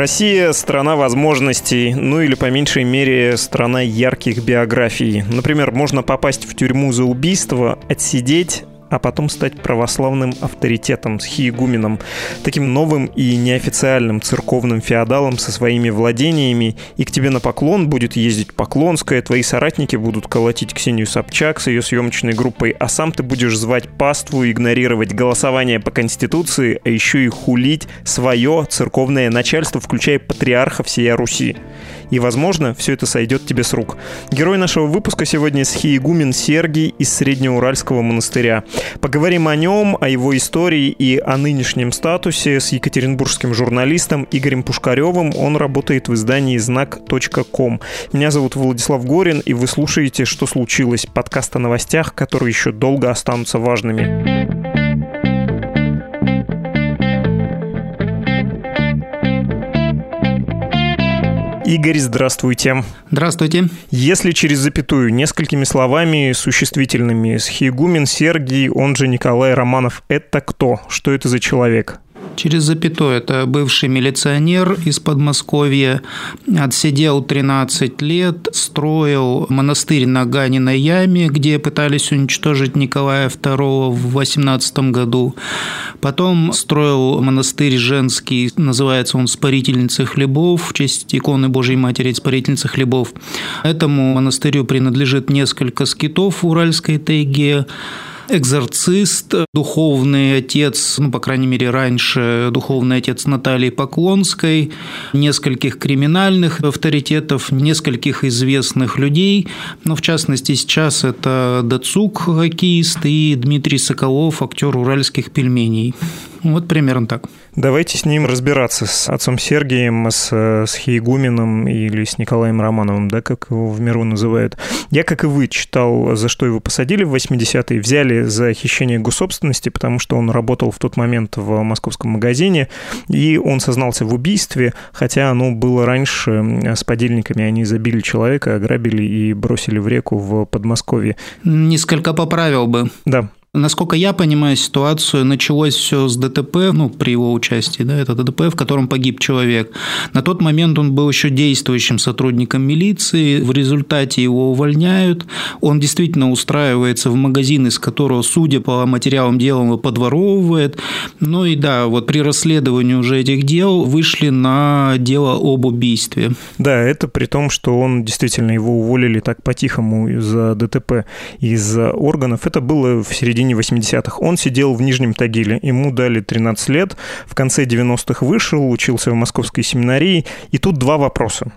Россия – страна возможностей, ну или по меньшей мере страна ярких биографий. Например, можно попасть в тюрьму за убийство, отсидеть, а потом стать православным авторитетом, с хиегуменом, таким новым и неофициальным церковным феодалом со своими владениями, и к тебе на поклон будет ездить Поклонская, твои соратники будут колотить Ксению Собчак с ее съемочной группой, а сам ты будешь звать паству, игнорировать голосование по Конституции, а еще и хулить свое церковное начальство, включая патриарха всей Руси и, возможно, все это сойдет тебе с рук. Герой нашего выпуска сегодня схиегумен Сергий из Среднеуральского монастыря. Поговорим о нем, о его истории и о нынешнем статусе с екатеринбургским журналистом Игорем Пушкаревым. Он работает в издании знак.ком. Меня зовут Владислав Горин, и вы слушаете «Что случилось?» подкаст о новостях, которые еще долго останутся важными. Игорь, здравствуйте. Здравствуйте. Если через запятую несколькими словами существительными, Схиегумен Сергий, он же Николай Романов, это кто? Что это за человек? Через запятую. Это бывший милиционер из Подмосковья. Отсидел 13 лет, строил монастырь на Ганиной яме, где пытались уничтожить Николая II в 18 году. Потом строил монастырь женский, называется он «Спарительницы хлебов», в честь иконы Божьей Матери «Спарительницы хлебов». Этому монастырю принадлежит несколько скитов в Уральской тайге экзорцист, духовный отец, ну, по крайней мере, раньше духовный отец Натальи Поклонской, нескольких криминальных авторитетов, нескольких известных людей. Но, в частности, сейчас это Дацук, хоккеист, и Дмитрий Соколов, актер уральских пельменей. Вот примерно так. Давайте с ним разбираться, с отцом Сергием, с, с Хейгуменом или с Николаем Романовым, да, как его в миру называют. Я, как и вы, читал, за что его посадили в 80-е, взяли за хищение госсобственности, потому что он работал в тот момент в московском магазине, и он сознался в убийстве, хотя оно было раньше с подельниками, они забили человека, ограбили и бросили в реку в Подмосковье. Несколько поправил бы. Да. Насколько я понимаю ситуацию, началось все с ДТП, ну, при его участии, да, это ДТП, в котором погиб человек. На тот момент он был еще действующим сотрудником милиции, в результате его увольняют, он действительно устраивается в магазин, из которого, судя по материалам дела, он подворовывает. Ну и да, вот при расследовании уже этих дел вышли на дело об убийстве. Да, это при том, что он действительно его уволили так по-тихому из-за ДТП из органов. Это было в середине середине 80-х. Он сидел в Нижнем Тагиле, ему дали 13 лет, в конце 90-х вышел, учился в московской семинарии, и тут два вопроса.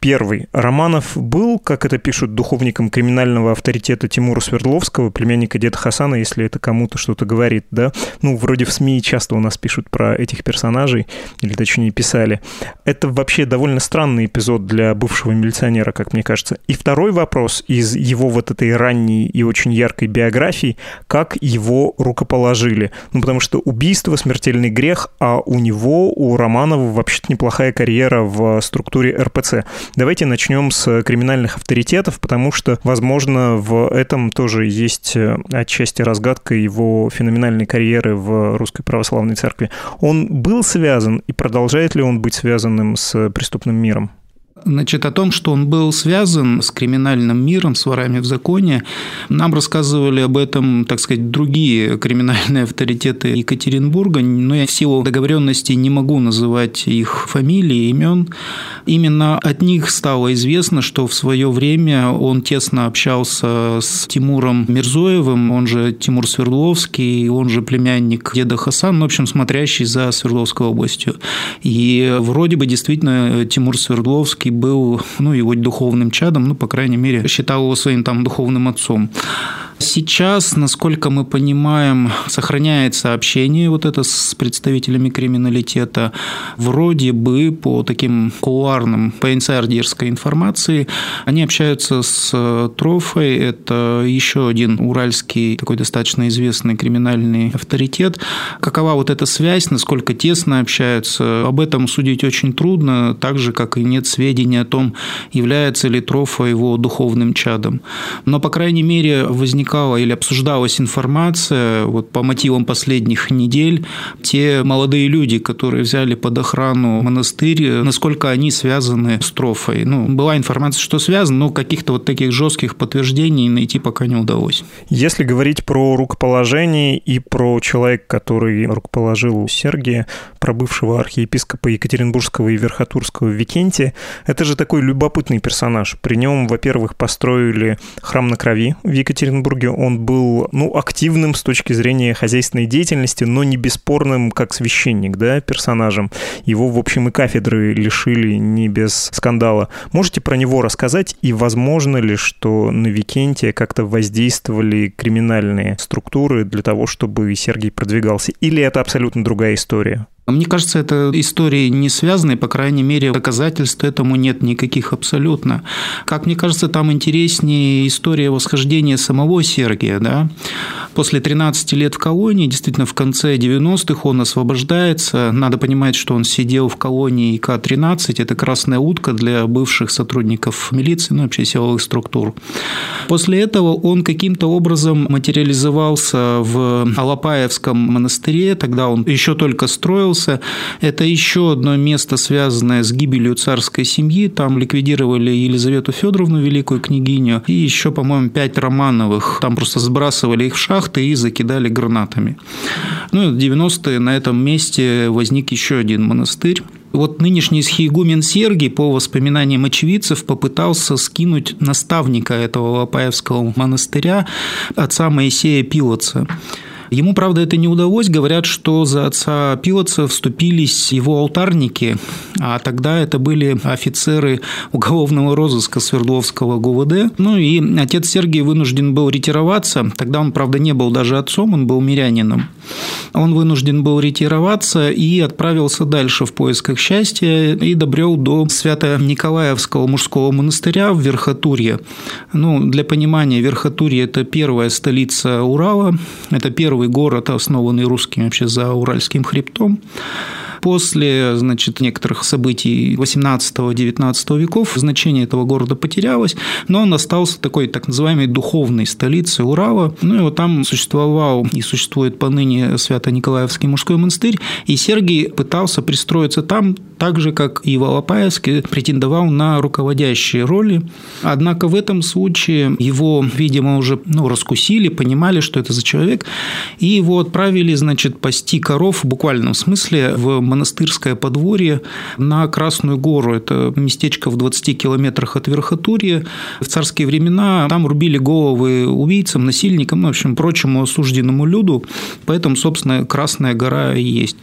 Первый. Романов был, как это пишут, духовником криминального авторитета Тимура Свердловского, племянника деда Хасана, если это кому-то что-то говорит, да? Ну, вроде в СМИ часто у нас пишут про этих персонажей, или точнее писали. Это вообще довольно странный эпизод для бывшего милиционера, как мне кажется. И второй вопрос из его вот этой ранней и очень яркой биографии, как как его рукоположили. Ну, потому что убийство — смертельный грех, а у него, у Романова, вообще-то неплохая карьера в структуре РПЦ. Давайте начнем с криминальных авторитетов, потому что, возможно, в этом тоже есть э, отчасти разгадка его феноменальной карьеры в Русской Православной Церкви. Он был связан и продолжает ли он быть связанным с преступным миром? Значит, о том, что он был связан с криминальным миром, с ворами в законе, нам рассказывали об этом, так сказать, другие криминальные авторитеты Екатеринбурга, но я в силу договоренности не могу называть их фамилии, имен. Именно от них стало известно, что в свое время он тесно общался с Тимуром Мирзоевым, он же Тимур Свердловский, он же племянник деда Хасан, в общем, смотрящий за Свердловской областью. И вроде бы действительно Тимур Свердловский был ну, его духовным чадом, ну, по крайней мере, считал его своим там духовным отцом. Сейчас, насколько мы понимаем, сохраняется общение вот это с представителями криминалитета. Вроде бы по таким кулуарным, по инсайдерской информации, они общаются с Трофой. Это еще один уральский такой достаточно известный криминальный авторитет. Какова вот эта связь, насколько тесно общаются, об этом судить очень трудно, так же, как и нет сведений о том, является ли Трофа его духовным чадом. Но, по крайней мере, возникает возникала или обсуждалась информация вот по мотивам последних недель, те молодые люди, которые взяли под охрану монастырь, насколько они связаны с Трофой. Ну, была информация, что связаны, но каких-то вот таких жестких подтверждений найти пока не удалось. Если говорить про рукоположение и про человека, который рукоположил Сергия, про бывшего архиепископа Екатеринбургского и Верхотурского Викентия, это же такой любопытный персонаж. При нем, во-первых, построили храм на крови в Екатеринбурге. Он был, ну, активным с точки зрения хозяйственной деятельности, но не бесспорным как священник, да, персонажем. Его, в общем, и кафедры лишили не без скандала. Можете про него рассказать и возможно ли, что на Викентия как-то воздействовали криминальные структуры для того, чтобы Сергий продвигался? Или это абсолютно другая история? Мне кажется, это истории не связаны, по крайней мере, доказательств этому нет никаких абсолютно. Как мне кажется, там интереснее история восхождения самого Сергия. Да? После 13 лет в колонии, действительно, в конце 90-х он освобождается. Надо понимать, что он сидел в колонии К-13, это красная утка для бывших сотрудников милиции, ну, вообще силовых структур. После этого он каким-то образом материализовался в Алапаевском монастыре, тогда он еще только строился, появился. Это еще одно место, связанное с гибелью царской семьи. Там ликвидировали Елизавету Федоровну, великую княгиню, и еще, по-моему, пять Романовых. Там просто сбрасывали их в шахты и закидали гранатами. Ну в 90-е на этом месте возник еще один монастырь. Вот нынешний схиегумен Сергий, по воспоминаниям очевидцев, попытался скинуть наставника этого Лопаевского монастыря, отца Моисея Пилоца. Ему, правда, это не удалось. Говорят, что за отца Пилотца вступились его алтарники, а тогда это были офицеры уголовного розыска Свердловского ГУВД. Ну и отец Сергий вынужден был ретироваться. Тогда он, правда, не был даже отцом, он был мирянином. Он вынужден был ретироваться и отправился дальше в поисках счастья и добрел до Свято-Николаевского мужского монастыря в Верхотурье. Ну, для понимания, Верхотурье – это первая столица Урала, это первый первый город, основанный русскими вообще за Уральским хребтом. После значит, некоторых событий 18-19 веков значение этого города потерялось, но он остался такой так называемой духовной столицей Урала. Ну и вот там существовал и существует поныне Свято-Николаевский мужской монастырь, и Сергий пытался пристроиться там так же, как и в Алапаевске, претендовал на руководящие роли. Однако в этом случае его, видимо, уже ну, раскусили, понимали, что это за человек, и его отправили, значит, пасти коров в буквальном смысле в монастырское подворье на Красную гору. Это местечко в 20 километрах от Верхотурья. В царские времена там рубили головы убийцам, насильникам, ну, в общем, прочему осужденному люду. Поэтому, собственно, Красная гора и есть.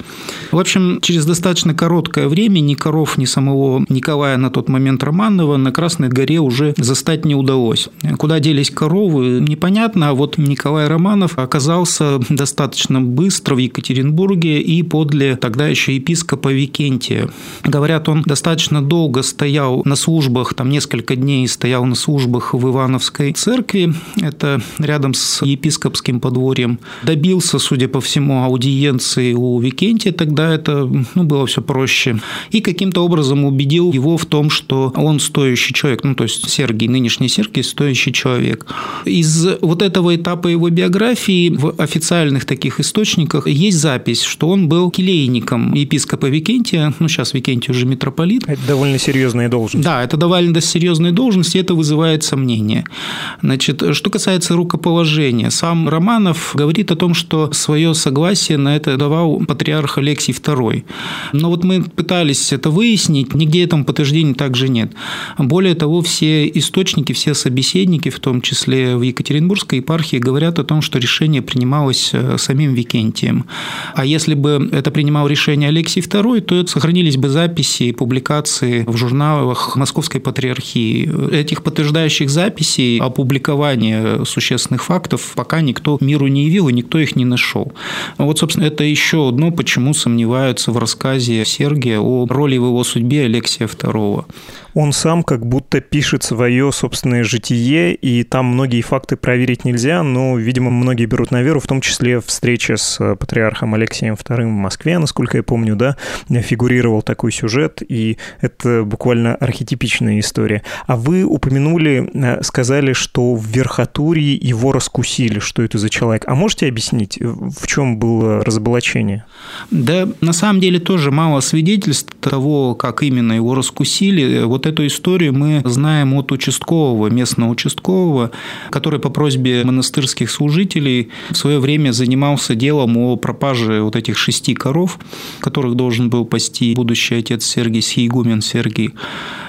В общем, через достаточно короткое время ни коров, ни самого Николая на тот момент Романова на Красной горе уже застать не удалось. Куда делись коровы, непонятно, а вот Николай Романов оказался достаточно быстро в Екатеринбурге и подле тогда еще епископа Викентия. Говорят, он достаточно долго стоял на службах, там несколько дней стоял на службах в Ивановской церкви, это рядом с епископским подворьем. Добился, судя по всему, аудиенции у Викентия, тогда это ну, было все проще. И каким-то образом убедил его в том, что он стоящий человек, ну то есть Сергий, нынешний Сергий, стоящий человек. Из вот этого этапа его биографии в официальных таких источниках есть запись, что он был келейником епископа Викентия, ну, сейчас Викентий уже митрополит. Это довольно серьезная должность. Да, это довольно серьезная должность, и это вызывает сомнения. Значит, что касается рукоположения, сам Романов говорит о том, что свое согласие на это давал патриарх Алексий II. Но вот мы пытались это выяснить, нигде этому подтверждения также нет. Более того, все источники, все собеседники, в том числе в Екатеринбургской епархии, говорят о том, что решение принималось э, самим Викентием. А если бы это принимал решение Алексий II, то сохранились бы записи и публикации в журналах Московской Патриархии. Этих подтверждающих записей опубликования существенных фактов пока никто миру не явил, и никто их не нашел. Вот, собственно, это еще одно, почему сомневаются в рассказе Сергия о роли в его судьбе Алексия II. Он сам как будто пишет свое собственное житие, и там многие факты проверить нельзя, но, видимо, многие берут на веру, в том числе встреча с патриархом Алексеем II в Москве, насколько я помню, да, фигурировал такой сюжет, и это буквально архетипичная история. А вы упомянули, э, сказали, что в Верхотурье его раскусили, что это за человек. А можете объяснить, в чем было разоблачение? Да, на самом деле тоже мало свидетельств того, как именно его раскусили. Вот эту историю мы знаем от участкового, местного участкового, который по просьбе монастырских служителей в свое время занимался делом о пропаже вот этих шести коров, которых должен был пасти будущий отец Сергий, Сиегумен Сергий.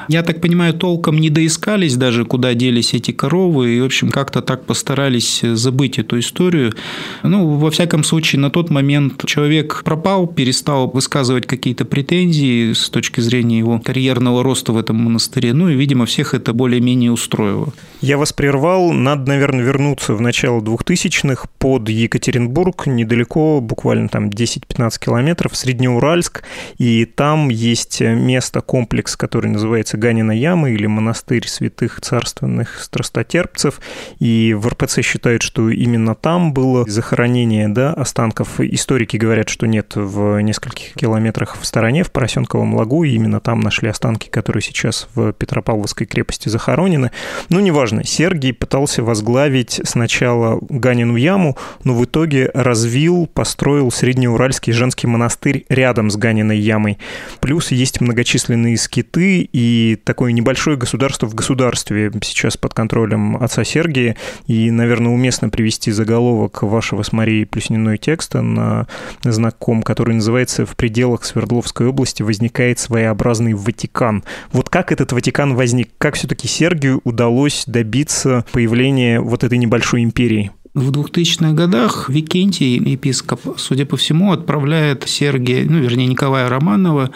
Я так понимаю, толком не доискались даже, куда делись эти коровы, и, в общем, как-то так постарались забыть эту историю. Ну, во всяком случае, на тот момент человек пропал, перестал высказывать какие-то претензии с точки зрения его карьерного роста в этом монастыре, ну и, видимо, всех это более-менее устроило. Я вас прервал, надо, наверное, вернуться в начало 2000-х под Екатеринбург, недалеко, буквально там 10-15 километров, Среднеуральск, и там есть место, комплекс, который называется Ганина Ямы или монастырь святых царственных страстотерпцев. И в РПЦ считают, что именно там было захоронение да, останков. Историки говорят, что нет, в нескольких километрах в стороне, в Поросенковом лагу, и именно там нашли останки, которые сейчас в Петропавловской крепости захоронены. Ну, неважно, Сергий пытался возглавить сначала Ганину Яму, но в итоге развил, построил Среднеуральский женский монастырь рядом с Ганиной Ямой. Плюс есть многочисленные скиты и такое небольшое государство в государстве сейчас под контролем отца Сергия. И, наверное, уместно привести заголовок вашего с Марией Плюсниной текста на знаком, который называется «В пределах Свердловской области возникает своеобразный Ватикан». Вот как этот Ватикан возник? Как все-таки Сергию удалось добиться появления вот этой небольшой империи? В 2000-х годах Викентий, епископ, судя по всему, отправляет Сергия, ну, вернее, Николая Романова,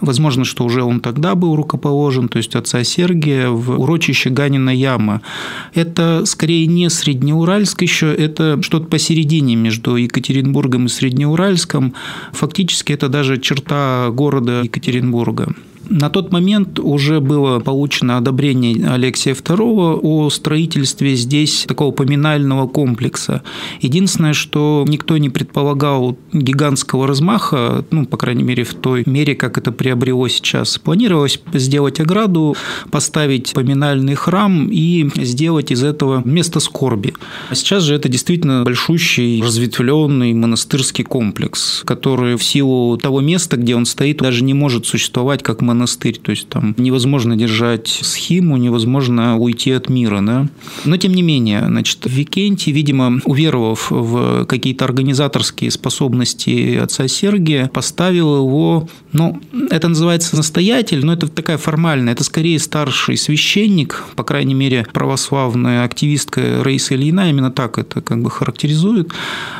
возможно, что уже он тогда был рукоположен, то есть отца Сергия, в урочище Ганина Яма. Это скорее не Среднеуральск еще, это что-то посередине между Екатеринбургом и Среднеуральском. Фактически это даже черта города Екатеринбурга. На тот момент уже было получено одобрение Алексея II о строительстве здесь такого поминального комплекса. Единственное, что никто не предполагал гигантского размаха, ну, по крайней мере, в той мере, как это приобрело сейчас. Планировалось сделать ограду, поставить поминальный храм и сделать из этого место скорби. А сейчас же это действительно большущий, разветвленный монастырский комплекс, который в силу того места, где он стоит, даже не может существовать как монастырь монастырь, то есть там невозможно держать схему, невозможно уйти от мира, да. Но тем не менее, значит, Викентий, видимо, уверовав в какие-то организаторские способности отца Сергия, поставил его, ну, это называется настоятель, но это такая формальная, это скорее старший священник, по крайней мере, православная активистка Раиса Ильина именно так это как бы характеризует.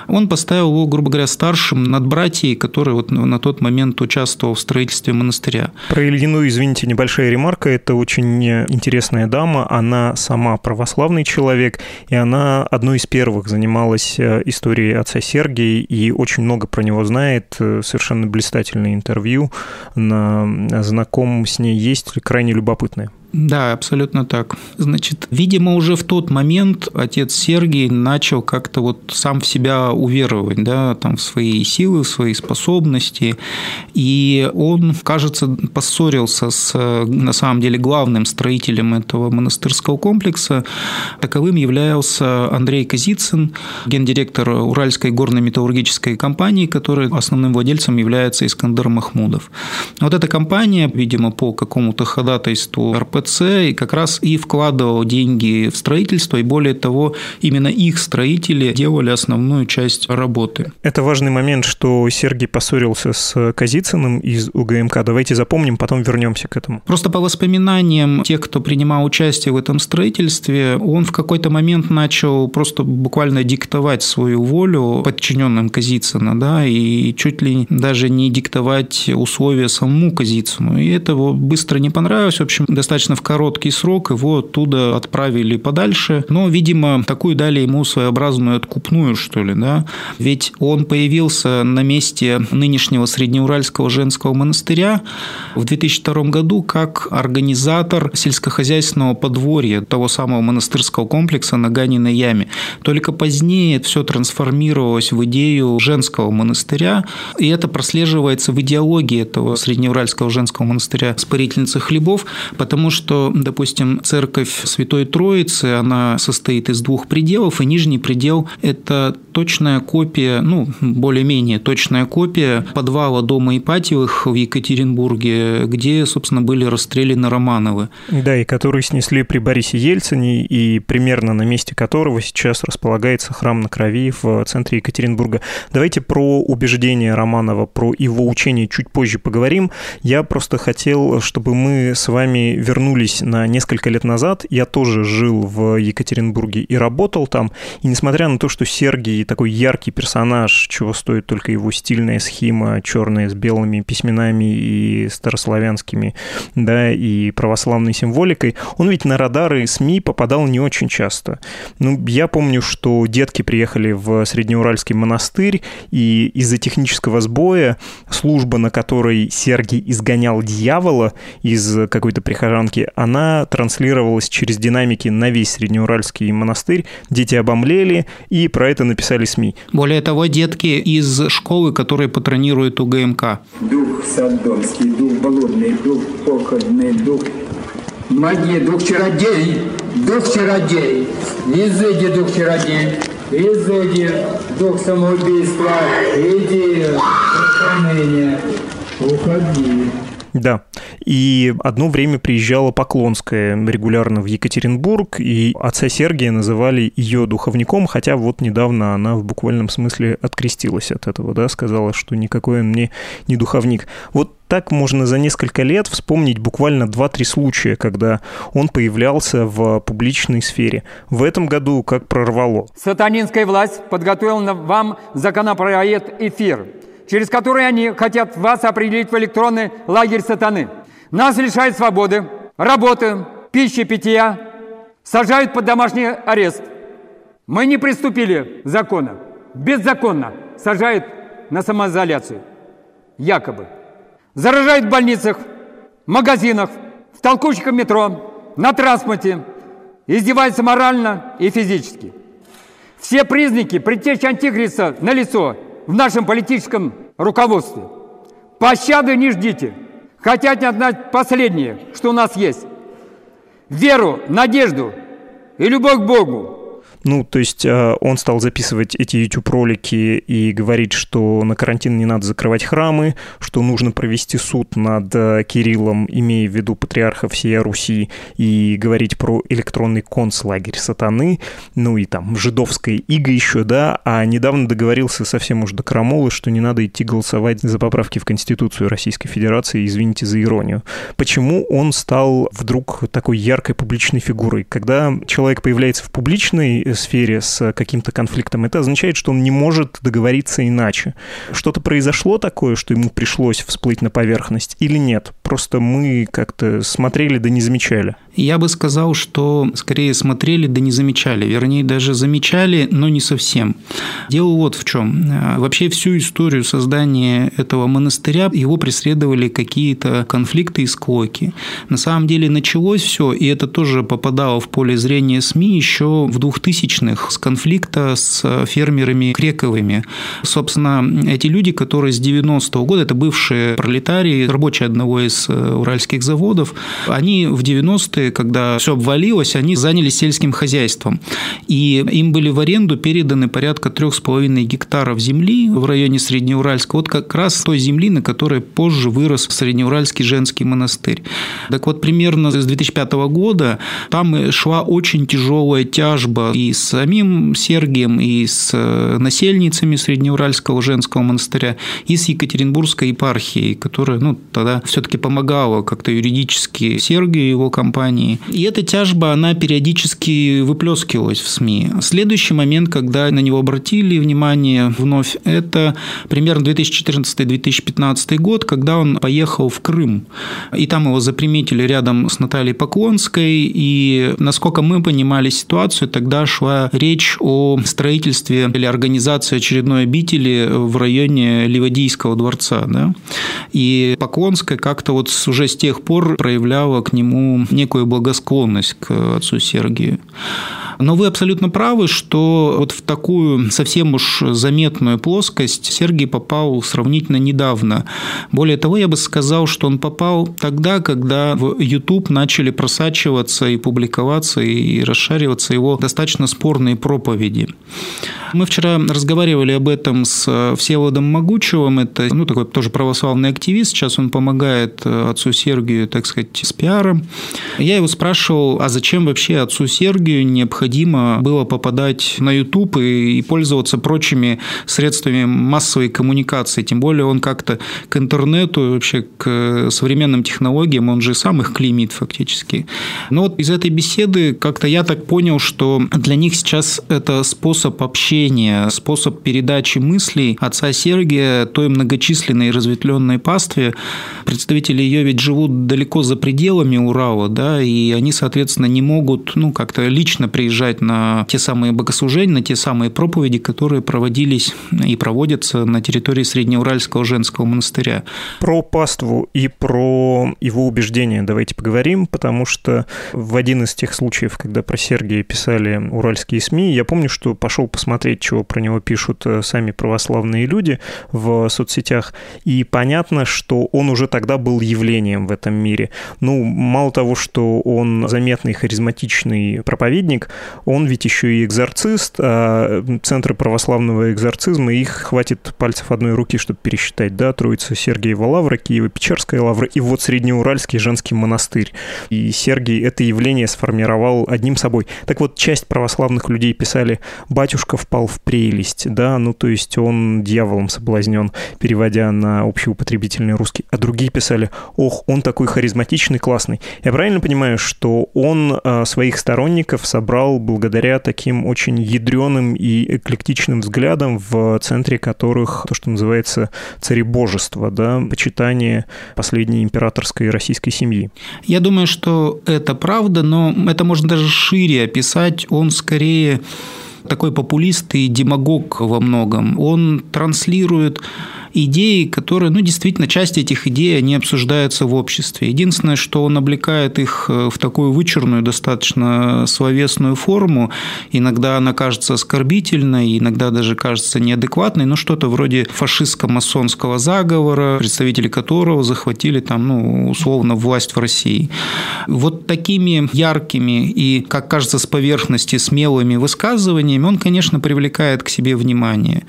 Он поставил его, грубо говоря, старшим над братьей, который вот на тот момент участвовал в строительстве монастыря. Про Ильину, извините, небольшая ремарка. Это очень интересная дама. Она сама православный человек, и она одной из первых занималась э, историей отца Сергия и очень много про него знает. Э, совершенно блистательное интервью на знаком с ней есть, крайне любопытное. Да, абсолютно так. Значит, видимо, уже в тот момент отец Сергий начал как-то вот сам в себя уверовать, да, там в свои силы, в свои способности, и он, кажется, поссорился с, на самом деле, главным строителем этого монастырского комплекса. Таковым являлся Андрей Казицын, гендиректор Уральской горно-металлургической компании, которой основным владельцем является Искандер Махмудов. Вот эта компания, видимо, по какому-то ходатайству РП ОПЦ и как раз и вкладывал деньги в строительство, и более того, именно их строители делали основную часть работы. Это важный момент, что Сергей поссорился с Казицыным из УГМК. Давайте запомним, потом вернемся к этому. Просто по воспоминаниям тех, кто принимал участие в этом строительстве, он в какой-то момент начал просто буквально диктовать свою волю подчиненным Казицына, да, и чуть ли даже не диктовать условия самому Казицыну. И это быстро не понравилось. В общем, достаточно в короткий срок его оттуда отправили подальше, но, видимо, такую дали ему своеобразную откупную, что ли, да, ведь он появился на месте нынешнего Среднеуральского женского монастыря в 2002 году как организатор сельскохозяйственного подворья того самого монастырского комплекса на Ганиной яме. Только позднее все трансформировалось в идею женского монастыря, и это прослеживается в идеологии этого Среднеуральского женского монастыря Спарительницы хлебов, потому что, допустим, церковь Святой Троицы, она состоит из двух пределов, и нижний предел – это точная копия, ну, более-менее точная копия подвала дома Ипатьевых в Екатеринбурге, где, собственно, были расстреляны Романовы. Да, и которые снесли при Борисе Ельцине, и примерно на месте которого сейчас располагается храм на крови в центре Екатеринбурга. Давайте про убеждения Романова, про его учение чуть позже поговорим. Я просто хотел, чтобы мы с вами вернулись на несколько лет назад. Я тоже жил в Екатеринбурге и работал там. И несмотря на то, что Сергий такой яркий персонаж, чего стоит только его стильная схема, черная с белыми письменами и старославянскими, да, и православной символикой, он ведь на радары СМИ попадал не очень часто. Ну, я помню, что детки приехали в Среднеуральский монастырь, и из-за технического сбоя служба, на которой Сергий изгонял дьявола из какой-то прихожанки, она транслировалась через динамики на весь Среднеуральский монастырь. Дети обомлели, и про это написали СМИ. Более того, детки из школы, которые патронируют УГМК. Дух садомский, дух болотный, дух походный, дух магии, дух чародей, дух чародей, изыди дух чародей, изыди дух самоубийства, иди, уклонение, уходи. Да. И одно время приезжала Поклонская регулярно в Екатеринбург, и отца Сергия называли ее духовником, хотя вот недавно она в буквальном смысле открестилась от этого, да, сказала, что никакой он мне не духовник. Вот так можно за несколько лет вспомнить буквально 2-3 случая, когда он появлялся в публичной сфере. В этом году как прорвало. Сатанинская власть подготовила вам законопроект «Эфир», через который они хотят вас определить в электронный лагерь сатаны. Нас лишают свободы, работы, пищи, питья, сажают под домашний арест. Мы не приступили закона, беззаконно сажают на самоизоляцию, якобы. Заражают в больницах, магазинах, в толкучках метро, на транспорте, издеваются морально и физически. Все признаки предтечи Антихриста налицо в нашем политическом руководстве. Пощады не ждите. Хотят отдать последнее, что у нас есть. Веру, надежду и любовь к Богу – ну, то есть э, он стал записывать эти YouTube-ролики и говорить, что на карантин не надо закрывать храмы, что нужно провести суд над э, Кириллом, имея в виду патриарха всей Руси, и говорить про электронный концлагерь сатаны, ну и там жидовская ига еще, да, а недавно договорился совсем уж до крамолы, что не надо идти голосовать за поправки в Конституцию Российской Федерации, извините за иронию. Почему он стал вдруг такой яркой публичной фигурой? Когда человек появляется в публичной сфере с каким-то конфликтом, это означает, что он не может договориться иначе. Что-то произошло такое, что ему пришлось всплыть на поверхность или нет? Просто мы как-то смотрели да не замечали. Я бы сказал, что скорее смотрели да не замечали. Вернее, даже замечали, но не совсем. Дело вот в чем. Вообще всю историю создания этого монастыря его преследовали какие-то конфликты и склоки. На самом деле началось все, и это тоже попадало в поле зрения СМИ еще в 2000-х с конфликта с фермерами Крековыми. Собственно, эти люди, которые с 90-го года, это бывшие пролетарии, рабочие одного из уральских заводов, они в 90-е когда все обвалилось, они занялись сельским хозяйством. И им были в аренду переданы порядка трех с половиной гектаров земли в районе Среднеуральска. Вот как раз той земли, на которой позже вырос Среднеуральский женский монастырь. Так вот, примерно с 2005 года там шла очень тяжелая тяжба и с самим Сергием, и с насельницами Среднеуральского женского монастыря, и с Екатеринбургской епархией, которая ну, тогда все-таки помогала как-то юридически Сергию и его компании. И эта тяжба, она периодически выплескивалась в СМИ. Следующий момент, когда на него обратили внимание вновь, это примерно 2014-2015 год, когда он поехал в Крым. И там его заприметили рядом с Натальей Поклонской. И, насколько мы понимали ситуацию, тогда шла речь о строительстве или организации очередной обители в районе Ливадийского дворца. Да? И Поклонская как-то вот уже с тех пор проявляла к нему некую благосклонность к отцу Сергию. Но вы абсолютно правы, что вот в такую совсем уж заметную плоскость Сергей попал сравнительно недавно. Более того, я бы сказал, что он попал тогда, когда в YouTube начали просачиваться и публиковаться и расшариваться его достаточно спорные проповеди. Мы вчера разговаривали об этом с Всеволодом Могучевым, это ну, такой тоже православный активист, сейчас он помогает отцу Сергию, так сказать, с пиаром. Я его спрашивал, а зачем вообще отцу Сергию необходимо необходимо было попадать на YouTube и, и пользоваться прочими средствами массовой коммуникации. Тем более он как-то к интернету, вообще к современным технологиям, он же сам их клеймит фактически. Но вот из этой беседы как-то я так понял, что для них сейчас это способ общения, способ передачи мыслей отца Сергия той многочисленной и разветвленной пастве. Представители ее ведь живут далеко за пределами Урала, да, и они, соответственно, не могут, ну, как-то лично приезжать приезжать на те самые богослужения, на те самые проповеди, которые проводились и проводятся на территории Среднеуральского женского монастыря. Про паству и про его убеждения давайте поговорим, потому что в один из тех случаев, когда про Сергия писали уральские СМИ, я помню, что пошел посмотреть, чего про него пишут э, сами православные люди в соцсетях, и понятно, что он уже тогда был явлением в этом мире. Ну, мало того, что он заметный харизматичный проповедник, он ведь еще и экзорцист, а центры православного экзорцизма, их хватит пальцев одной руки, чтобы пересчитать, да, Троица Сергиева Лавра, Киево-Печерская Лавра и вот Среднеуральский женский монастырь. И Сергий это явление сформировал одним собой. Так вот, часть православных людей писали «батюшка впал в прелесть», да, ну то есть он дьяволом соблазнен, переводя на общеупотребительный русский, а другие писали «ох, он такой харизматичный, классный». Я правильно понимаю, что он а, своих сторонников собрал благодаря таким очень ядреным и эклектичным взглядам, в центре которых то, что называется царебожество, да, почитание последней императорской российской семьи. Я думаю, что это правда, но это можно даже шире описать. Он скорее такой популист и демагог во многом. Он транслирует идеи, которые, ну, действительно, часть этих идей, они обсуждаются в обществе. Единственное, что он облекает их э, в такую вычурную, достаточно словесную форму. Иногда она кажется оскорбительной, иногда даже кажется неадекватной, но что-то вроде фашистско-масонского заговора, представители которого захватили там, ну, условно, власть в России. Вот такими яркими и, как кажется, с поверхности смелыми высказываниями он, конечно, привлекает к себе внимание.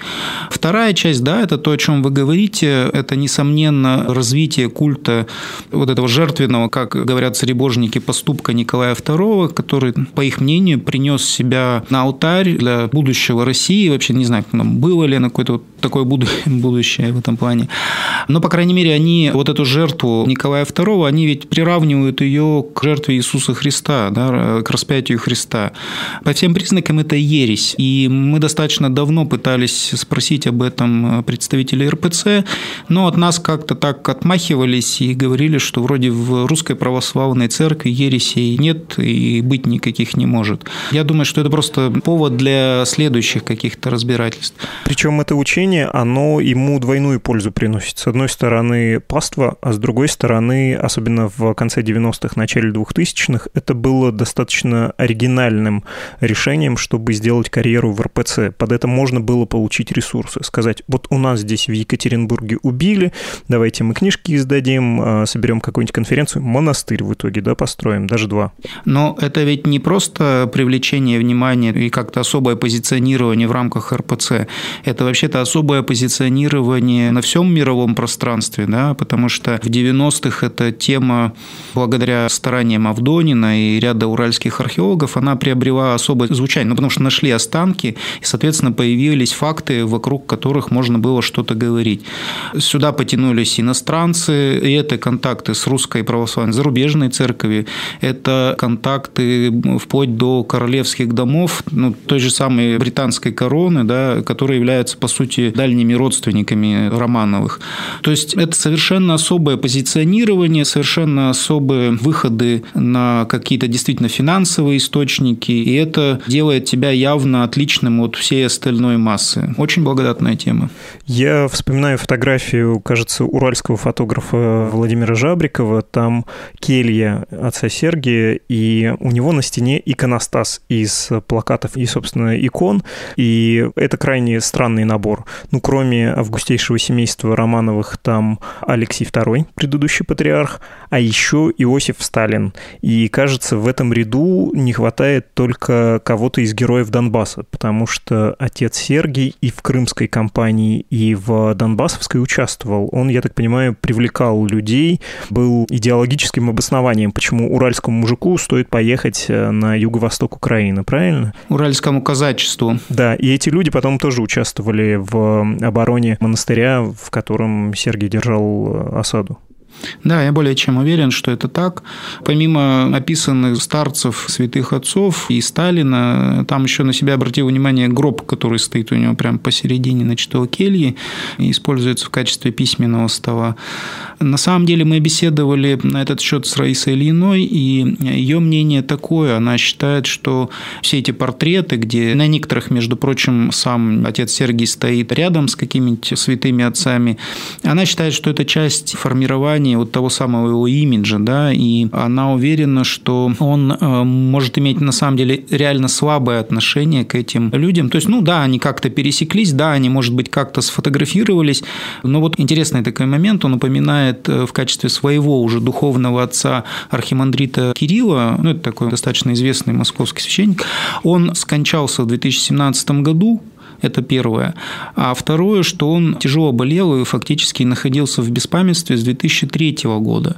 Вторая часть, да, это то, о чем вы говорите, это, несомненно, развитие культа вот этого жертвенного, как говорят царебожники, поступка Николая II, который, по их мнению, принес себя на алтарь для будущего России. Вообще не знаю, было ли на какое-то такое будущее в этом плане. Но, по крайней мере, они вот эту жертву Николая II, они ведь приравнивают ее к жертве Иисуса Христа, да, к распятию Христа. По всем признакам это ересь. И мы достаточно давно пытались спросить об этом представителей РПЦ, но от нас как-то так отмахивались и говорили, что вроде в русской православной церкви ересей нет и быть никаких не может. Я думаю, что это просто повод для следующих каких-то разбирательств. Причем это учение, оно ему двойную пользу приносит. С одной стороны, паства, а с другой стороны, особенно в конце 90-х, начале 2000-х, это было достаточно оригинальным решением, чтобы сделать карьеру в РПЦ. Под это можно было получить ресурсы. Сказать, вот у нас здесь в Екатеринбурге Екатеринбурге убили, давайте мы книжки издадим, а, соберем какую-нибудь конференцию, монастырь в итоге, да, построим, даже два. Но это ведь не просто привлечение внимания и как-то особое позиционирование в рамках РПЦ, это вообще-то особое позиционирование на всем мировом пространстве, да, потому что в 90-х эта тема, благодаря стараниям Авдонина и ряда уральских археологов, она приобрела особое звучание, ну, потому что нашли останки, и, соответственно, появились факты, вокруг которых можно было что-то говорить. Сюда потянулись иностранцы, и это контакты с русской православной зарубежной церковью, это контакты вплоть до королевских домов, ну, той же самой британской короны, да, которые являются, по сути, дальними родственниками Романовых. То есть это совершенно особое позиционирование, совершенно особые выходы на какие-то действительно финансовые источники, и это делает тебя явно отличным от всей остальной массы. Очень благодатная тема. Я вспоминаю фотографию, кажется, уральского фотографа Владимира Жабрикова. Там келья отца Сергия, и у него на стене иконостас из плакатов и, собственно, икон. И это крайне странный набор. Ну, кроме августейшего семейства Романовых, там Алексей II, предыдущий патриарх, а еще Иосиф Сталин. И, кажется, в этом ряду не хватает только кого-то из героев Донбасса, потому что отец Сергий и в крымской кампании, и в Донбассовской участвовал. Он, я так понимаю, привлекал людей, был идеологическим обоснованием, почему уральскому мужику стоит поехать э, на юго-восток Украины, правильно? Уральскому казачеству. Да, и эти люди потом тоже участвовали в обороне монастыря, в котором Сергий держал э, осаду. Да, я более чем уверен, что это так. Помимо описанных старцев, святых отцов и Сталина, там еще на себя обратил внимание гроб, который стоит у него прямо посередине, значит, его кельи, и используется в качестве письменного стола. На самом деле мы беседовали на этот счет с Раисой Ильиной, и ее мнение такое. Она считает, что все эти портреты, где на некоторых, между прочим, сам отец Сергий стоит рядом с какими-нибудь святыми отцами, она считает, что это часть формирования вот того самого его имиджа, да, и она уверена, что он э, может иметь на самом деле реально слабое отношение к этим людям. То есть, ну да, они как-то пересеклись, да, они, может быть, как-то сфотографировались, но вот интересный такой момент, он упоминает э, в качестве своего уже духовного отца архимандрита Кирилла, ну, это такой достаточно известный московский священник, он скончался в 2017 году, это первое. А второе, что он тяжело болел и фактически находился в беспамятстве с 2003 года.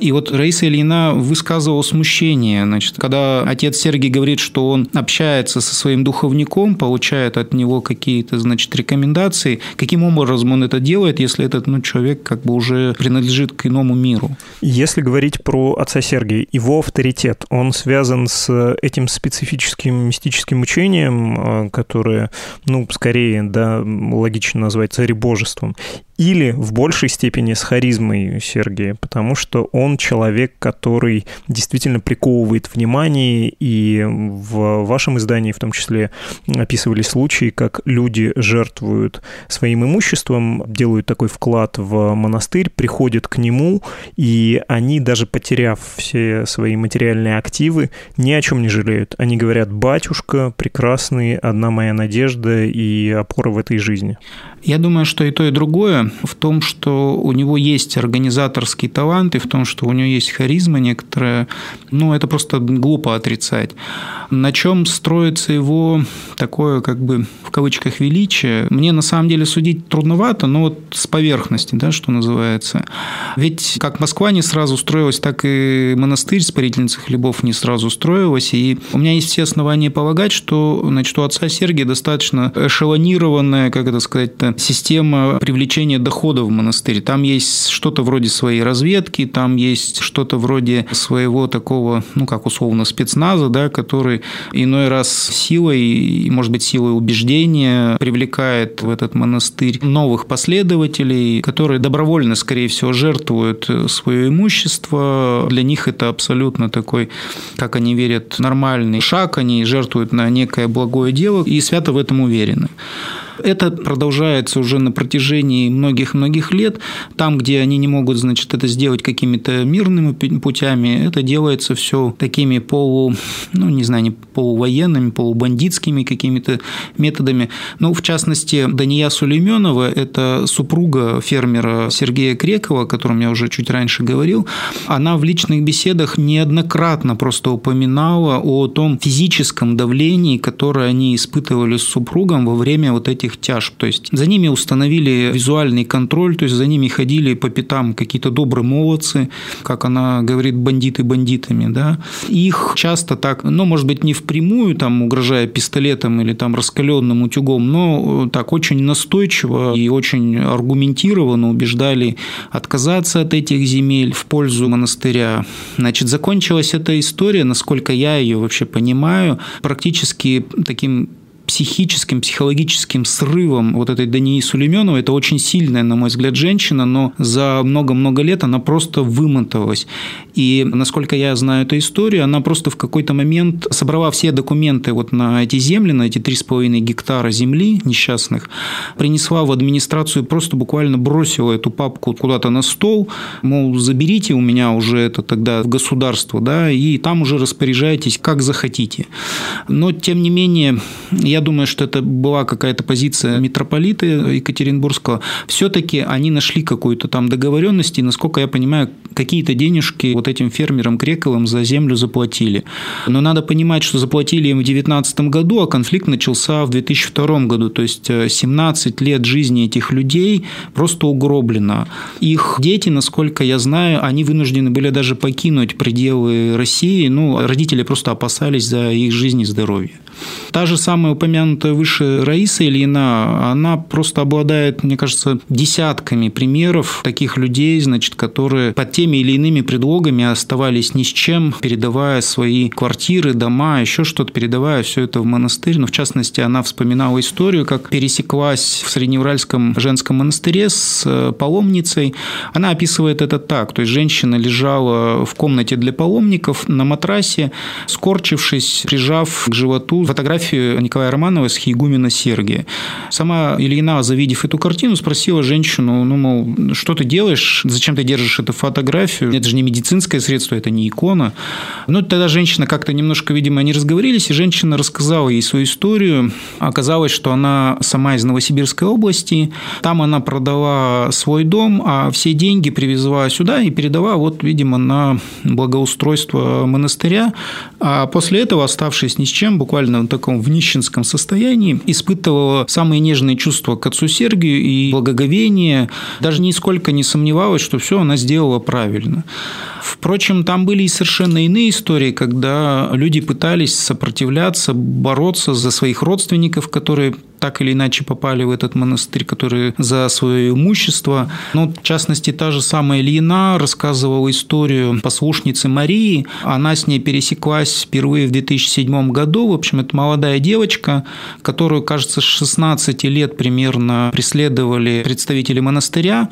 И вот Раиса Ильина высказывала смущение. Значит, когда отец Сергий говорит, что он общается со своим духовником, получает от него какие-то значит, рекомендации, каким образом он это делает, если этот ну, человек как бы уже принадлежит к иному миру? Если говорить про отца Сергия, его авторитет, он связан с этим специфическим мистическим учением, э, которое ну, ну, скорее, да, логично назвать царебожеством или в большей степени с харизмой Сергия, потому что он человек, который действительно приковывает внимание, и в вашем издании в том числе описывались случаи, как люди жертвуют своим имуществом, делают такой вклад в монастырь, приходят к нему, и они, даже потеряв все свои материальные активы, ни о чем не жалеют. Они говорят, батюшка прекрасный, одна моя надежда и опора в этой жизни. Я думаю, что и то, и другое в том, что у него есть организаторский талант, и в том, что у него есть харизма некоторая. Ну, это просто глупо отрицать. На чем строится его такое, как бы, в кавычках, величие, мне на самом деле судить трудновато, но вот с поверхности, да, что называется. Ведь как Москва не сразу строилась, так и монастырь Спарительницы хлебов не сразу строилась, и у меня есть все основания полагать, что, значит, у отца Сергия достаточно эшелонированная, как это сказать-то, система привлечения дохода в монастырь. Там есть что-то вроде своей разведки, там есть что-то вроде своего такого, ну, как условно, спецназа, да, который иной раз силой, может быть, силой убеждения привлекает в этот монастырь новых последователей, которые добровольно, скорее всего, жертвуют свое имущество. Для них это абсолютно такой, как они верят, нормальный шаг. Они жертвуют на некое благое дело и свято в этом уверены. Это продолжается уже на протяжении многих-многих лет. Там, где они не могут, значит, это сделать какими-то мирными путями, это делается все такими полу, ну, не знаю, не полувоенными, полубандитскими какими-то методами. Ну, в частности, Дания Сулейменова – это супруга фермера Сергея Крекова, о котором я уже чуть раньше говорил. Она в личных беседах неоднократно просто упоминала о том физическом давлении, которое они испытывали с супругом во время вот этих тяжб. То есть за ними установили визуальный контроль, то есть за ними ходили по пятам какие-то добрые молодцы, как она говорит, бандиты бандитами, да. Их часто так, ну, может быть, не впрямую, там, угрожая пистолетом или там раскаленным утюгом, но так очень настойчиво и очень аргументированно убеждали отказаться от этих земель в пользу монастыря. Значит, закончилась эта история, насколько я ее вообще понимаю, практически таким психическим, психологическим срывом вот этой Дании Сулейменовой. Это очень сильная, на мой взгляд, женщина, но за много-много лет она просто вымоталась. И, насколько я знаю эту историю, она просто в какой-то момент собрала все документы вот на эти земли, на эти 3,5 гектара земли несчастных, принесла в администрацию, просто буквально бросила эту папку куда-то на стол, мол, заберите у меня уже это тогда в государство, да, и там уже распоряжайтесь как захотите. Но, тем не менее, я я думаю, что это была какая-то позиция митрополита Екатеринбургского. Все-таки они нашли какую-то там договоренность, и, насколько я понимаю, какие-то денежки вот этим фермерам Крековым за землю заплатили. Но надо понимать, что заплатили им в 2019 году, а конфликт начался в 2002 году. То есть 17 э, лет жизни этих людей просто угроблено. Их дети, насколько я знаю, они вынуждены были даже покинуть пределы России. Ну, родители просто опасались за их жизнь и здоровье. Та же самая упомянутая выше Раиса Ильина, она просто обладает, мне кажется, десятками примеров таких людей, значит, которые под теми или иными предлогами оставались ни с чем, передавая свои квартиры, дома, еще что-то, передавая все это в монастырь. Но, в частности, она вспоминала историю, как пересеклась в Среднеуральском женском монастыре с э, паломницей. Она описывает это так. То есть, женщина лежала в комнате для паломников на матрасе, скорчившись, прижав к животу фотографию Николая Романова с Хейгумена Сергия. Сама Ильина, завидев эту картину, спросила женщину, ну, мол, что ты делаешь, зачем ты держишь эту фотографию? Это же не медицинское средство, это не икона. Ну, тогда женщина как-то немножко, видимо, не разговорились, и женщина рассказала ей свою историю. Оказалось, что она сама из Новосибирской области, там она продала свой дом, а все деньги привезла сюда и передала, вот, видимо, на благоустройство монастыря. А после этого, оставшись ни с чем, буквально в таком в нищенском состоянии, испытывала самые нежные чувства к отцу Сергию и благоговение, даже нисколько не сомневалась, что все она сделала правильно. Впрочем, там были и совершенно иные истории, когда люди пытались сопротивляться, бороться за своих родственников, которые так или иначе попали в этот монастырь, которые за свое имущество. Ну, в частности, та же самая Ильина рассказывала историю послушницы Марии. Она с ней пересеклась впервые в 2007 году. В общем, это молодая девочка, которую, кажется, с 16 лет примерно преследовали представители монастыря.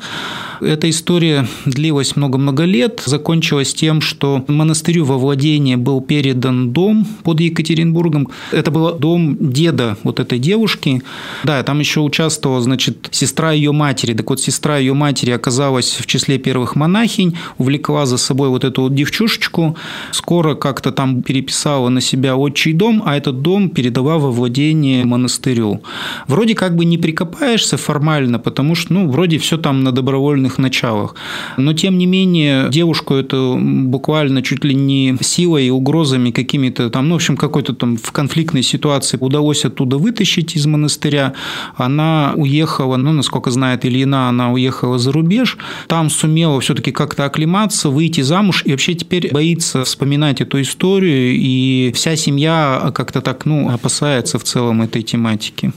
Эта история длилась много-много лет, закончилась тем, что монастырю во владение был передан дом под Екатеринбургом. Это был дом деда вот этой девушки. Да, там еще участвовала, значит, сестра ее матери. Так вот, сестра ее матери оказалась в числе первых монахинь, увлекла за собой вот эту вот девчушечку, скоро как-то там переписала на себя отчий дом, а этот дом передала во владение монастырю. Вроде как бы не прикопаешься формально, потому что, ну, вроде все там на добровольных началах. Но, тем не менее, девушку это буквально чуть ли не силой и угрозами какими-то там, ну, в общем, какой-то там в конфликтной ситуации удалось оттуда вытащить из монастыря. Она уехала, ну, насколько знает Ильина, она уехала за рубеж, там сумела все-таки как-то оклематься, выйти замуж, и вообще теперь боится вспоминать эту историю, и вся семья как-то так, ну, опасается в целом этой тематики.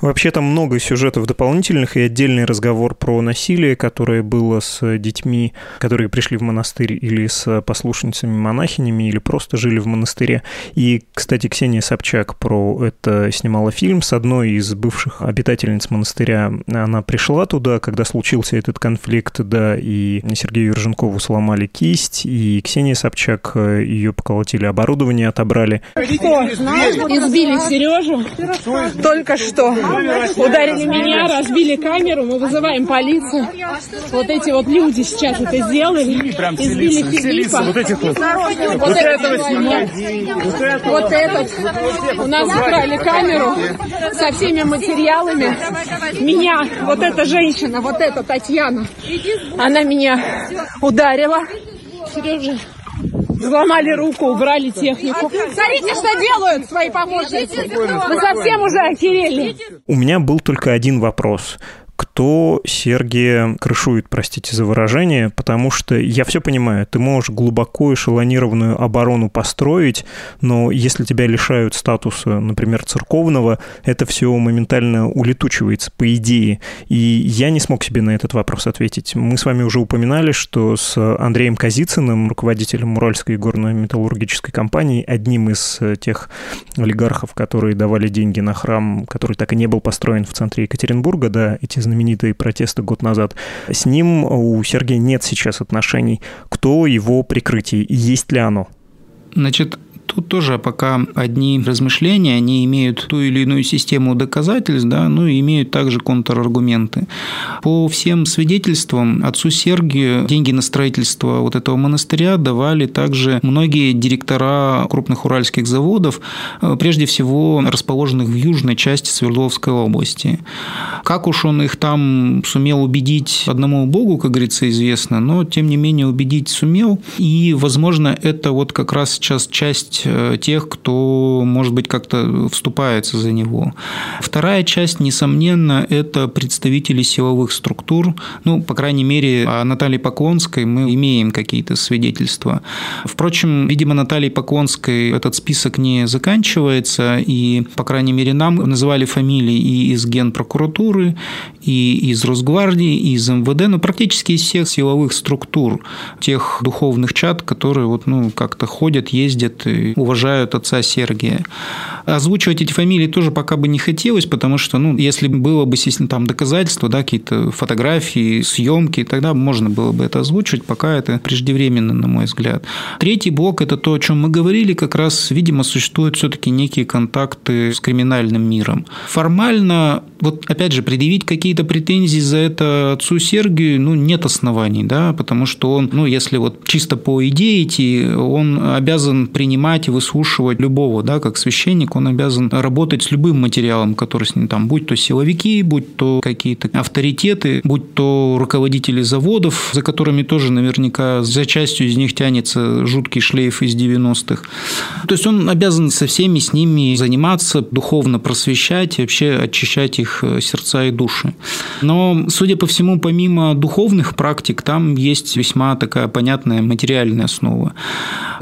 Вообще там много сюжетов дополнительных и отдельный разговор про насилие, которое было с детьми, которые пришли в монастырь или с послушницами-монахинями, или просто жили в монастыре. И, кстати, Ксения Собчак про это снимала фильм с одной из бывших обитательниц монастыря. Она пришла туда, когда случился этот конфликт, да, и Сергею Ерженкову сломали кисть, и Ксения Собчак э, ее поколотили, оборудование отобрали. Что? Избили Сережу? Только что. Ударили меня, разбили камеру, мы вызываем полицию. Вот эти вот люди сейчас это сделали, избили Филиппа. Вот этих вот. Вот этого снимать. Вот этот. У нас украли камеру со всеми материалами. Меня, вот эта женщина, вот эта Татьяна, она меня ударила. Сережа, Взломали руку, убрали технику. Смотрите, что делают свои помощники. Вы совсем уже охерели. У меня был только один вопрос кто Сергия крышует, простите за выражение, потому что я все понимаю, ты можешь глубоко эшелонированную оборону построить, но если тебя лишают статуса, например, церковного, это все моментально улетучивается, по идее. И я не смог себе на этот вопрос ответить. Мы с вами уже упоминали, что с Андреем Казицыным, руководителем Уральской горно-металлургической компании, одним из тех олигархов, которые давали деньги на храм, который так и не был построен в центре Екатеринбурга, да, эти знаменитые протесты год назад. С ним у Сергея нет сейчас отношений. Кто его прикрытие есть ли оно? Значит, Тут тоже пока одни размышления, они имеют ту или иную систему доказательств, да, ну и имеют также контраргументы. По всем свидетельствам отцу Сергию деньги на строительство вот этого монастыря давали также многие директора крупных уральских заводов, э, прежде всего расположенных в южной части Свердловской области. Как уж он их там сумел убедить одному богу, как говорится, известно, но тем не менее убедить сумел. И, возможно, это вот как раз сейчас часть часть э, тех, кто, может быть, как-то вступается за него. Вторая часть, несомненно, это представители силовых структур. Ну, по крайней мере, о Наталье Поклонской мы имеем какие-то свидетельства. Впрочем, видимо, Натальей Поклонской этот список не заканчивается, и, по крайней мере, нам называли фамилии и из Генпрокуратуры, и из Росгвардии, и из МВД, ну, практически из всех силовых структур, тех духовных чат, которые вот, ну, как-то ходят, ездят и уважают отца Сергия. Озвучивать эти фамилии тоже пока бы не хотелось, потому что, ну, если было бы, естественно, там доказательства, да, какие-то фотографии, съемки, тогда можно было бы это озвучивать, пока это преждевременно, на мой взгляд. Третий блок – это то, о чем мы говорили, как раз, видимо, существуют все-таки некие контакты с криминальным миром. Формально, вот опять же, предъявить какие-то претензии за это отцу Сергию, ну, нет оснований, да, потому что он, ну, если вот чисто по идее идти, он обязан принимать и выслушивать любого, да, как священник, он обязан работать с любым материалом, который с ним там, будь то силовики, будь то какие-то авторитеты, будь то руководители заводов, за которыми тоже наверняка за частью из них тянется жуткий шлейф из 90-х. То есть он обязан со всеми с ними заниматься, духовно просвещать и вообще очищать их сердца и души. Но, судя по всему, помимо духовных практик, там есть весьма такая понятная материальная основа.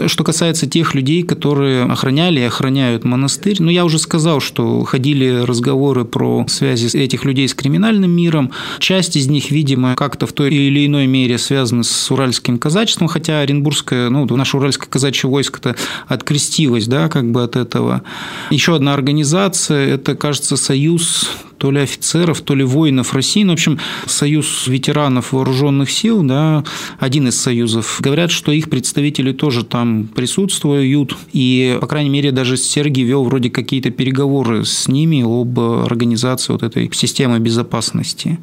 Что касается тех людей, которые охраняли и охраняют монастырь, ну, я уже сказал, что ходили разговоры про связи этих людей с криминальным миром. Часть из них, видимо, как-то в той или иной мере связаны с уральским казачеством, хотя Оренбургское, ну, наше уральское казачье войско-то открестилось, да, как бы от этого. Еще одна организация, это, кажется, Союз то ли офицеров, то ли воинов России, ну, в общем, союз ветеранов вооруженных сил, да, один из союзов, говорят, что их представители тоже там присутствуют, и, по крайней мере, даже Сергей вел вроде какие-то переговоры с ними об организации вот этой системы безопасности.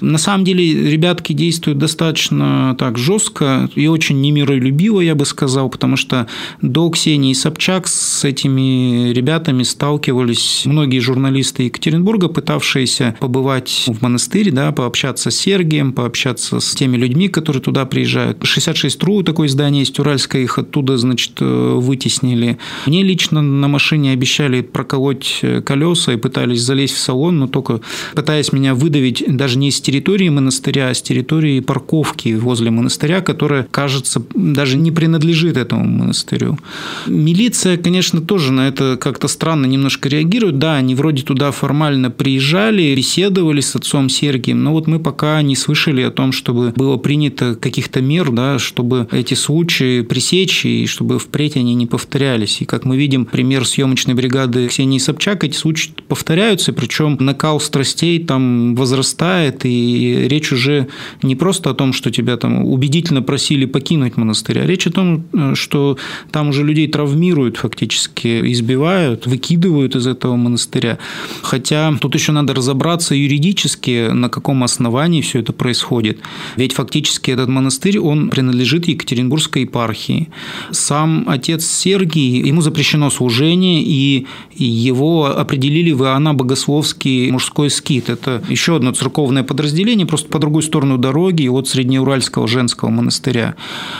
На самом деле, ребятки действуют достаточно так жестко и очень немиролюбиво, я бы сказал, потому что до Ксении Собчак с этими ребятами сталкивались многие журналисты Екатеринбурга, пытавшиеся пытавшиеся побывать в монастыре, да, пообщаться с Сергием, пообщаться с теми людьми, которые туда приезжают. 66 РУ, такое здание есть, Уральское, их оттуда, значит, э, вытеснили. Мне лично на машине обещали проколоть э, колеса и пытались залезть в салон, но только пытаясь меня выдавить даже не с территории монастыря, а с территории парковки возле монастыря, которая, кажется, даже не принадлежит этому монастырю. Милиция, конечно, тоже на это как-то странно немножко реагирует. Да, они вроде туда формально приезжают, приезжали, беседовали с отцом Сергием, но вот мы пока не слышали о том, чтобы было принято каких-то мер, да, чтобы эти случаи пресечь и чтобы впредь они не повторялись. И как мы видим, пример съемочной бригады Ксении Собчак, эти случаи повторяются, причем накал страстей там возрастает, и речь уже не просто о том, что тебя там убедительно просили покинуть монастырь, а речь о том, что там уже людей травмируют фактически, избивают, выкидывают из этого монастыря. Хотя тут еще еще надо разобраться юридически, на каком основании все это происходит. Ведь фактически этот монастырь, он принадлежит Екатеринбургской епархии. Сам отец Сергий, ему запрещено служение, и его определили в Иоанна Богословский мужской скит. Это еще одно церковное подразделение, просто по другую сторону дороги от Среднеуральского женского монастыря.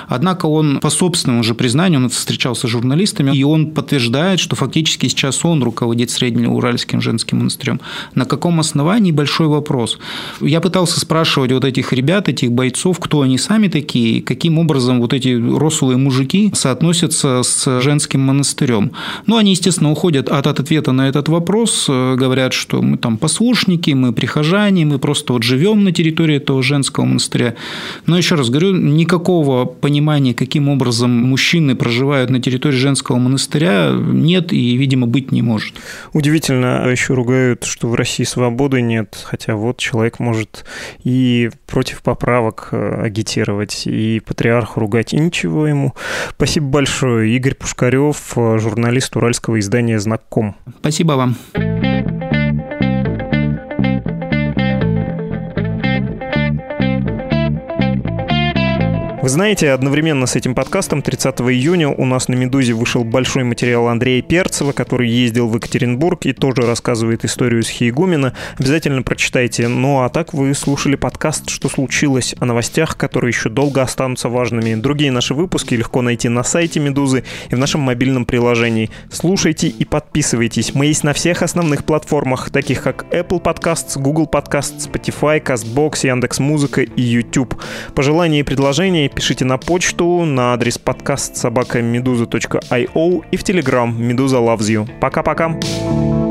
Однако он по собственному же признанию, он встречался с журналистами, и он подтверждает, что фактически сейчас он руководит Среднеуральским женским монастырем. На каком основании – большой вопрос. Я пытался спрашивать вот этих ребят, этих бойцов, кто они сами такие, каким образом вот эти рослые мужики соотносятся с женским монастырем. Ну, они, естественно, уходят от, от ответа на этот вопрос, э, говорят, что мы там послушники, мы прихожане, мы просто вот живем на территории этого женского монастыря. Но еще раз говорю, никакого понимания, каким образом мужчины проживают на территории женского монастыря, нет и, видимо, быть не может. Удивительно, а еще ругают, что в России свободы нет, хотя вот человек может и против поправок э, агитировать, и патриарху ругать, и ничего ему. Спасибо большое. Игорь Пушкарев, э, журналист уральского издания «Знаком». Спасибо вам. Знаете, одновременно с этим подкастом 30 июня у нас на «Медузе» вышел большой материал Андрея Перцева, который ездил в Екатеринбург и тоже рассказывает историю с Хейгумена. Обязательно прочитайте. Ну а так вы слушали подкаст «Что случилось?» о новостях, которые еще долго останутся важными. Другие наши выпуски легко найти на сайте «Медузы» и в нашем мобильном приложении. Слушайте и подписывайтесь. Мы есть на всех основных платформах, таких как Apple Podcasts, Google Podcasts, Spotify, CastBox, Яндекс.Музыка и YouTube. Пожелания и предложения пишите на почту на адрес подкаст собака медуза.io и в Телеграм Медуза Loves You. Пока-пока.